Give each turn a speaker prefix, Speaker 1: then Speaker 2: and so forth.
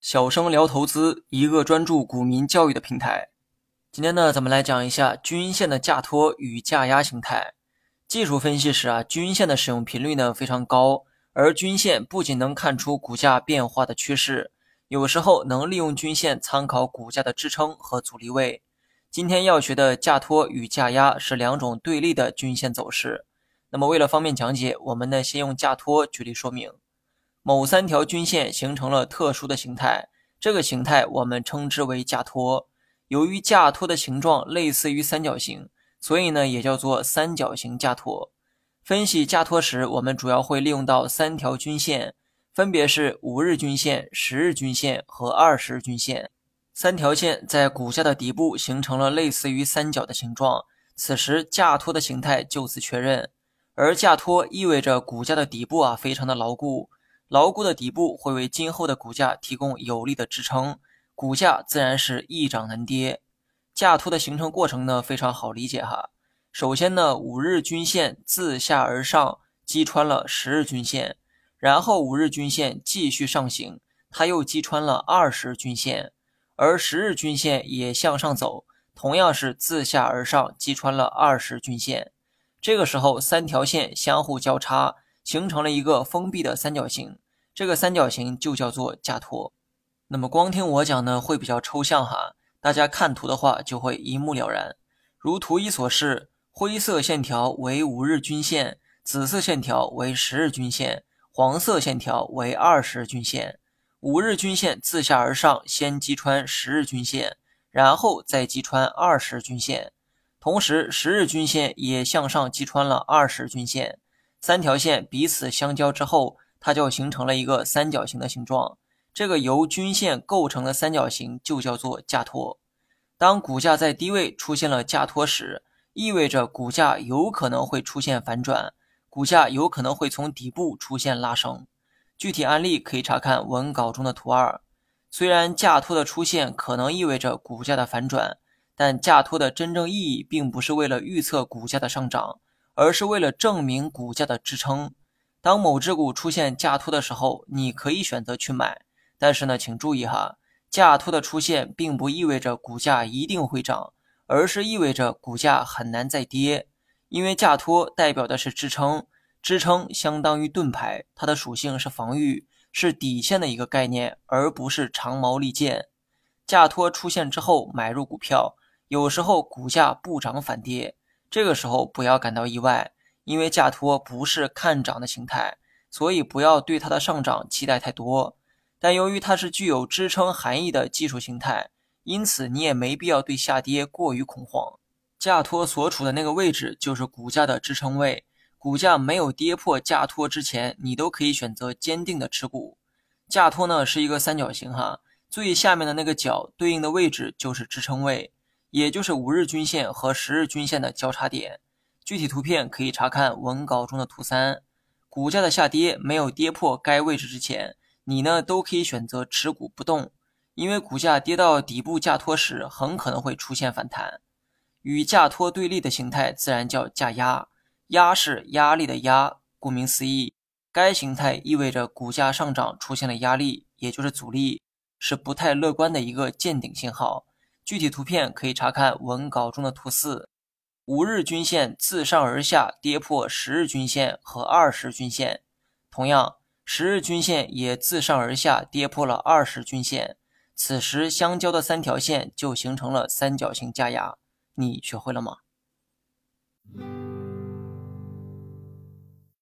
Speaker 1: 小生聊投资，一个专注股民教育的平台。今天呢，咱们来讲一下均线的价托与价压形态。技术分析时啊，均线的使用频率呢非常高，而均线不仅能看出股价变化的趋势，有时候能利用均线参考股价的支撑和阻力位。今天要学的价托与价压是两种对立的均线走势。那么为了方便讲解，我们呢先用价托举例说明。某三条均线形成了特殊的形态，这个形态我们称之为架托。由于架托的形状类似于三角形，所以呢也叫做三角形架托。分析架托时，我们主要会利用到三条均线，分别是五日均线、十日均线和二十日均线。三条线在股价的底部形成了类似于三角的形状，此时架托的形态就此确认。而架托意味着股价的底部啊非常的牢固。牢固的底部会为今后的股价提供有力的支撑，股价自然是易涨难跌。价托的形成过程呢非常好理解哈。首先呢，五日均线自下而上击穿了十日均线，然后五日均线继续上行，它又击穿了二十日均线，而十日均线也向上走，同样是自下而上击穿了二十均线。这个时候，三条线相互交叉。形成了一个封闭的三角形，这个三角形就叫做价托。那么光听我讲呢，会比较抽象哈，大家看图的话就会一目了然。如图一所示，灰色线条为五日均线，紫色线条为十日均线，黄色线条为二十日均线。五日均线自下而上，先击穿十日均线，然后再击穿二十日均线，同时十日均线也向上击穿了二十日均线。三条线彼此相交之后，它就形成了一个三角形的形状。这个由均线构成的三角形就叫做价托。当股价在低位出现了价托时，意味着股价有可能会出现反转，股价有可能会从底部出现拉升。具体案例可以查看文稿中的图二。虽然价托的出现可能意味着股价的反转，但价托的真正意义并不是为了预测股价的上涨。而是为了证明股价的支撑。当某只股出现价托的时候，你可以选择去买。但是呢，请注意哈，价托的出现并不意味着股价一定会涨，而是意味着股价很难再跌。因为价托代表的是支撑，支撑相当于盾牌，它的属性是防御，是底线的一个概念，而不是长矛利剑。价托出现之后买入股票，有时候股价不涨反跌。这个时候不要感到意外，因为价托不是看涨的形态，所以不要对它的上涨期待太多。但由于它是具有支撑含义的技术形态，因此你也没必要对下跌过于恐慌。价托所处的那个位置就是股价的支撑位，股价没有跌破价托之前，你都可以选择坚定的持股。价托呢是一个三角形哈，最下面的那个角对应的位置就是支撑位。也就是五日均线和十日均线的交叉点，具体图片可以查看文稿中的图三。股价的下跌没有跌破该位置之前，你呢都可以选择持股不动，因为股价跌到底部价托时，很可能会出现反弹。与价托对立的形态自然叫价压，压是压力的压，顾名思义，该形态意味着股价上涨出现了压力，也就是阻力，是不太乐观的一个见顶信号。具体图片可以查看文稿中的图四。五日均线自上而下跌破十日均线和二十均线，同样，十日均线也自上而下跌破了二十均线。此时相交的三条线就形成了三角形加压。你学会了吗？